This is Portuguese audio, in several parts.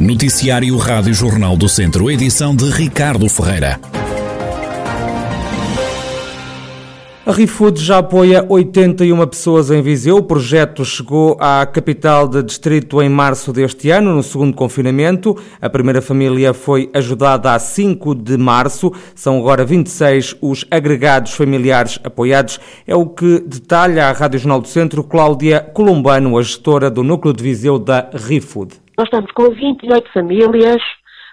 Noticiário Rádio Jornal do Centro, edição de Ricardo Ferreira. A ReFood já apoia 81 pessoas em Viseu. O projeto chegou à capital de distrito em março deste ano, no segundo confinamento. A primeira família foi ajudada a 5 de março. São agora 26 os agregados familiares apoiados. É o que detalha a Rádio Jornal do Centro Cláudia Columbano, a gestora do núcleo de Viseu da ReFood. Nós estamos com 28 famílias,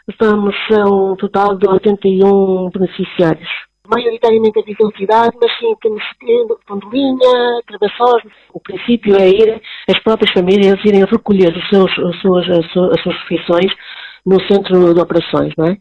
estamos um total de 81 beneficiários maioritariamente a visibilidade, mas sim temos pondolinha, travessós. O princípio é ir, as próprias famílias irem recolher os seus, as, suas, as suas refeições no centro de operações, não é?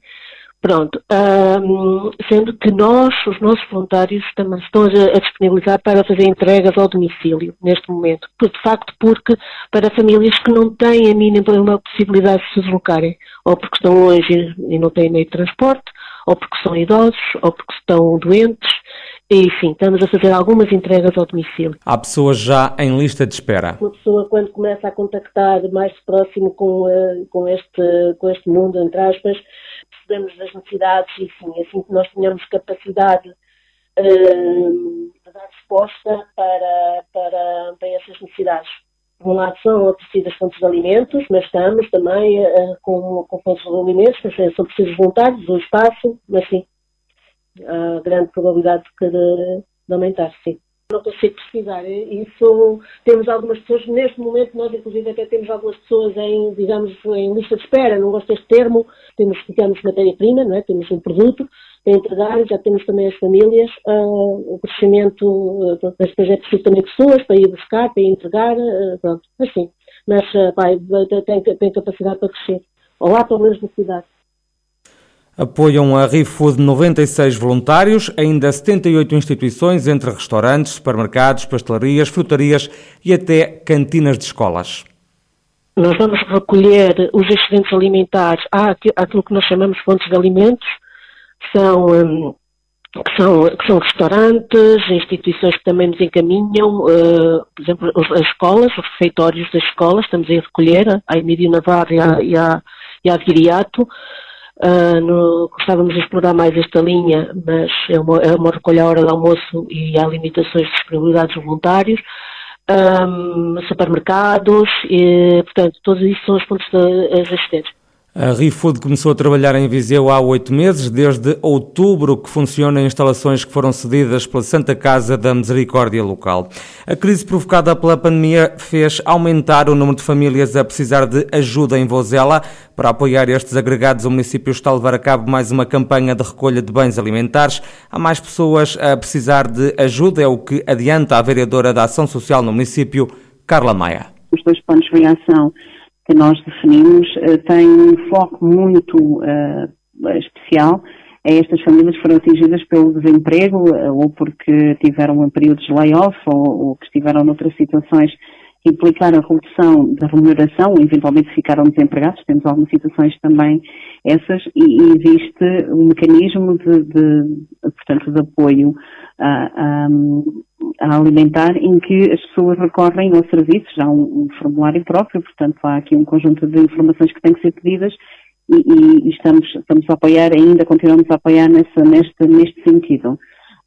Pronto, um, sendo que nós, os nossos voluntários, também estão a, a, disponibilizar para fazer entregas ao domicílio, neste momento. Por, de facto, porque para famílias que não têm a mínima possibilidade de se deslocarem, ou porque estão longe e não têm meio de transporte, ou porque são idosos, ou porque estão doentes. E, enfim, estamos a fazer algumas entregas ao domicílio. Há pessoas já em lista de espera? Uma pessoa, quando começa a contactar mais próximo com, uh, com, este, com este mundo, entre aspas, percebemos as necessidades e, sim, assim que nós tenhamos capacidade uh, de dar resposta para, para, para essas necessidades por um lado são oferecidas fontes de alimentos, mas estamos também uh, com, com fontes de alimentos, mas são precisos voluntários, o espaço, mas sim, há grande probabilidade de, de aumentar, sim. Não consigo precisar. Isso, temos algumas pessoas, neste momento nós inclusive até temos algumas pessoas em, digamos, em lista de espera, não gosto deste termo, temos, digamos, matéria-prima, não é? Temos um produto, a entregar, já temos também as famílias, uh, o crescimento, uh, depois é preciso também pessoas para ir buscar, para ir entregar, uh, pronto, assim. Mas uh, vai, tem, tem capacidade para crescer, ou lá pelo menos na cidade. Apoiam a ReFood 96 voluntários, ainda 78 instituições, entre restaurantes, supermercados, pastelarias, frutarias e até cantinas de escolas. Nós vamos recolher os excedentes alimentares àquilo que nós chamamos fontes de alimentos, são, um, que, são, que são restaurantes, instituições que também nos encaminham, uh, por exemplo, as escolas, os refeitórios das escolas, estamos a recolher, a Emílio Navarro e a, e a, e Viriato. Uh, no, gostávamos de explorar mais esta linha, mas é uma, é uma recolha à hora do almoço e há limitações de disponibilidade dos voluntários. Um, supermercados, e, portanto, todos isso são os pontos existentes. A ReFood começou a trabalhar em Viseu há oito meses, desde outubro que funciona em instalações que foram cedidas pela Santa Casa da Misericórdia Local. A crise provocada pela pandemia fez aumentar o número de famílias a precisar de ajuda em Vozela. Para apoiar estes agregados, o município está a levar a cabo mais uma campanha de recolha de bens alimentares. Há mais pessoas a precisar de ajuda, é o que adianta a vereadora da Ação Social no município, Carla Maia. Os dois planos de ação que nós definimos uh, tem um foco muito uh, especial a estas famílias que foram atingidas pelo desemprego uh, ou porque tiveram um período de layoff ou, ou que estiveram noutras situações que implicaram a redução da remuneração, eventualmente ficaram desempregados, temos algumas situações também essas, e, e existe um mecanismo de, de, portanto, de apoio a, a, a, alimentar em que as pessoas recorrem aos serviços, há um, um, formulário próprio, portanto há aqui um conjunto de informações que têm que ser pedidas e, e estamos, estamos a apoiar, ainda continuamos a apoiar nessa, neste, neste sentido.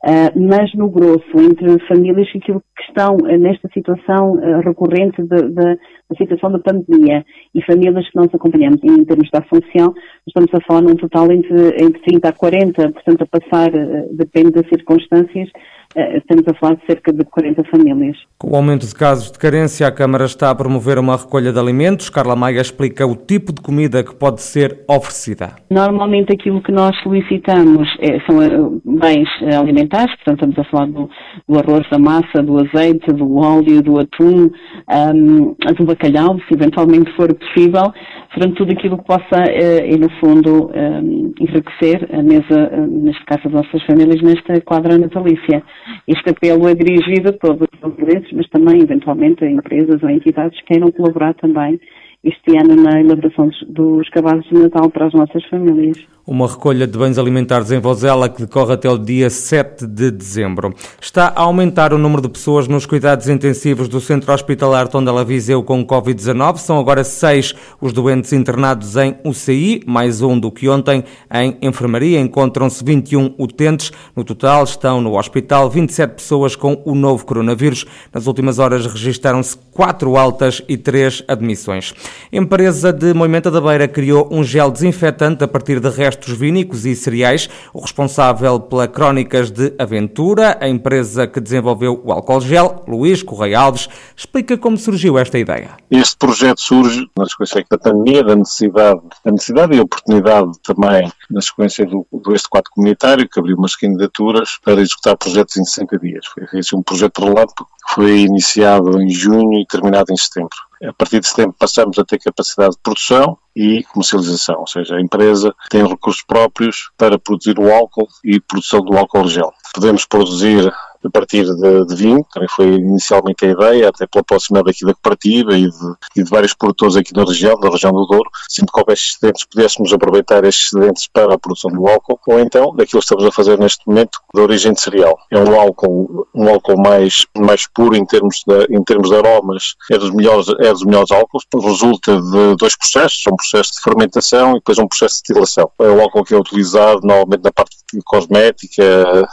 Uh, mas no grosso, entre famílias que estão uh, nesta situação uh, recorrente da situação da pandemia e famílias que nós acompanhamos em termos ação social, estamos a falar num total entre, entre 30 a 40, portanto a passar, depende das circunstâncias, estamos a falar de cerca de 40 famílias. Com o aumento de casos de carência, a Câmara está a promover uma recolha de alimentos. Carla Maia explica o tipo de comida que pode ser oferecida. Normalmente aquilo que nós solicitamos é, são eh, bens alimentares, portanto estamos a falar do, do, arroz, da massa, do azeite, do óleo, do atum, um, do bacalhau, se eventualmente for possível, portanto tudo aquilo que possa, uh, e no fundo, um, enriquecer a mesa, uh, neste caso das nossas famílias, nesta quadra natalícia. Este apelo é dirigido a todos os brasileiros, mas também, eventualmente, a empresas ou entidades que queiram colaborar também este ano na elaboração dos, cabazes de Natal para as nossas famílias uma recolha de bens alimentares em Vozela que decorre até o dia 7 de dezembro. Está a aumentar o número de pessoas nos cuidados intensivos do Centro Hospitalar Tondela Viseu com Covid-19. São agora seis os doentes internados em UCI, mais um do que ontem em enfermaria. Encontram-se 21 utentes. No total estão no hospital 27 pessoas com o novo coronavírus. Nas últimas horas registaram-se quatro altas e três admissões. Empresa de Moimenta da Beira criou um gel desinfetante a partir de restos vínicos e cereais. O responsável pela Crónicas de Aventura, a empresa que desenvolveu o álcool gel, Luís Correia Alves, explica como surgiu esta ideia. Este projeto surge na sequência da pandemia, da necessidade, da necessidade e oportunidade também na sequência do, do este quadro comunitário, que abriu umas candidaturas para executar projetos em 60 dias. Foi um projeto relámpago que foi iniciado em junho e terminado em setembro. A partir de setembro passamos a ter capacidade de produção e comercialização, ou seja, a empresa tem recursos próprios para produzir o álcool e produção do álcool gel. Podemos produzir a partir de, de vinho, também foi inicialmente a ideia, até pela proximidade aqui da cooperativa e de, e de vários produtores aqui na região, da região do Douro, sempre que houvesse excedentes, pudéssemos aproveitar estes excedentes para a produção do álcool, ou então daquilo que estamos a fazer neste momento, de origem de cereal. É um álcool, um álcool mais, mais puro em termos, de, em termos de aromas, é dos melhores, é dos melhores álcools, resulta de dois processos, um processo de fermentação e depois um processo de destilação. É o álcool que é utilizado normalmente na parte cosmética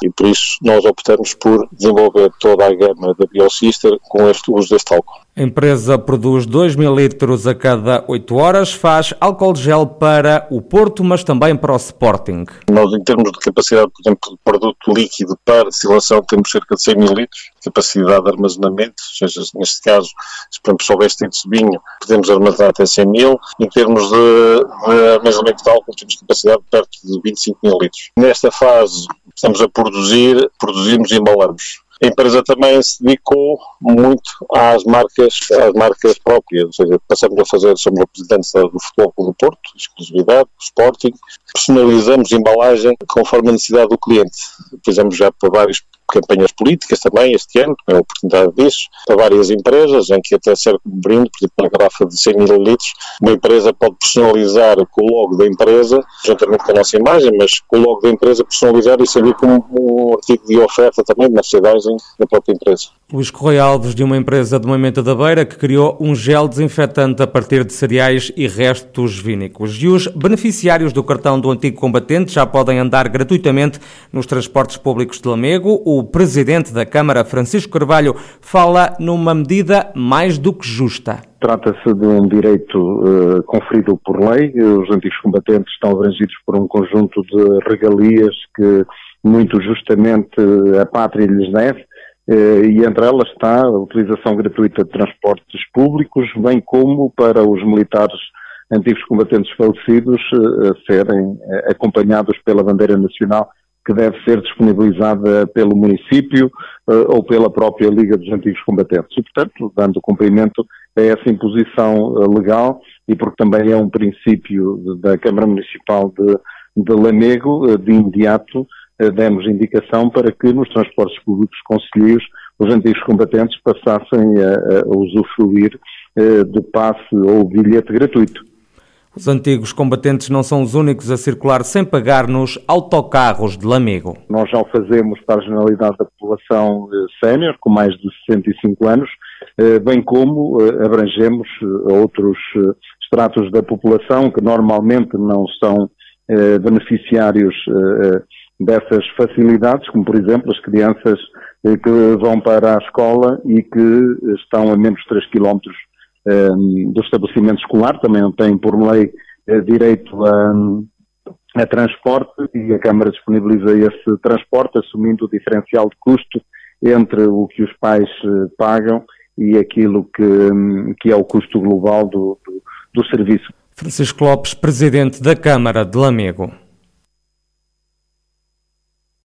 e por isso nós optamos por desenvolver toda a gama da BioSister com este uso deste álcool. A empresa produz 2 mil litros a cada 8 horas, faz álcool gel para o Porto, mas também para o Sporting. Nós, em termos de capacidade, por exemplo, de produto líquido para destilação, temos cerca de 100 mil litros, capacidade de armazenamento, ou seja, neste caso, se por exemplo houver este de vinho, podemos armazenar até 100 mil. Em termos de, de armazenamento de álcool, temos capacidade de perto de 25 mil litros. Nesta fase, estamos a produzir, produzimos e embalamos. A empresa também se dedicou muito às marcas, às marcas próprias, ou seja, passamos a fazer, somos representantes do Futebol do Porto, exclusividade, Sporting, personalizamos embalagem conforme a necessidade do cliente. Fizemos já para vários campanhas políticas também este ano, é a oportunidade disso, para várias empresas, em que até serve como brinde, por exemplo, uma garrafa de 100 ml, uma empresa pode personalizar com o logo da empresa, juntamente com a nossa imagem, mas com o logo da empresa personalizar e servir como um artigo de oferta também de merchandising da própria empresa. Luís Correia Alves, de uma empresa de Moimenta da Beira, que criou um gel desinfetante a partir de cereais e restos vínicos. E os beneficiários do cartão do antigo combatente já podem andar gratuitamente nos transportes públicos de Lamego. O presidente da Câmara, Francisco Carvalho, fala numa medida mais do que justa. Trata-se de um direito uh, conferido por lei. Os antigos combatentes estão abrangidos por um conjunto de regalias que muito justamente a pátria lhes deve eh, e entre elas está a utilização gratuita de transportes públicos, bem como para os militares antigos combatentes falecidos eh, serem acompanhados pela bandeira nacional que deve ser disponibilizada pelo município ou pela própria Liga dos Antigos Combatentes. E, portanto, dando cumprimento a essa imposição legal e porque também é um princípio da Câmara Municipal de, de Lamego, de imediato, eh, demos indicação para que nos transportes públicos conselheiros os antigos combatentes passassem a, a usufruir eh, de passe ou bilhete gratuito. Os antigos combatentes não são os únicos a circular sem pagar nos autocarros de Lamego. Nós já o fazemos para a generalidade da população eh, sénior, com mais de 65 anos, bem como abrangemos outros estratos da população que normalmente não são beneficiários dessas facilidades, como por exemplo as crianças eh, que vão para a escola e que estão a menos de 3 km eh, do estabelecimento escolar, também têm por lei eh, direito a, a transporte e a Câmara disponibiliza esse transporte assumindo o diferencial de custo entre o que os pais pagam e aquilo que, que é o custo global do, do, do serviço. Francisco Lopes, Presidente da Câmara de Lamego.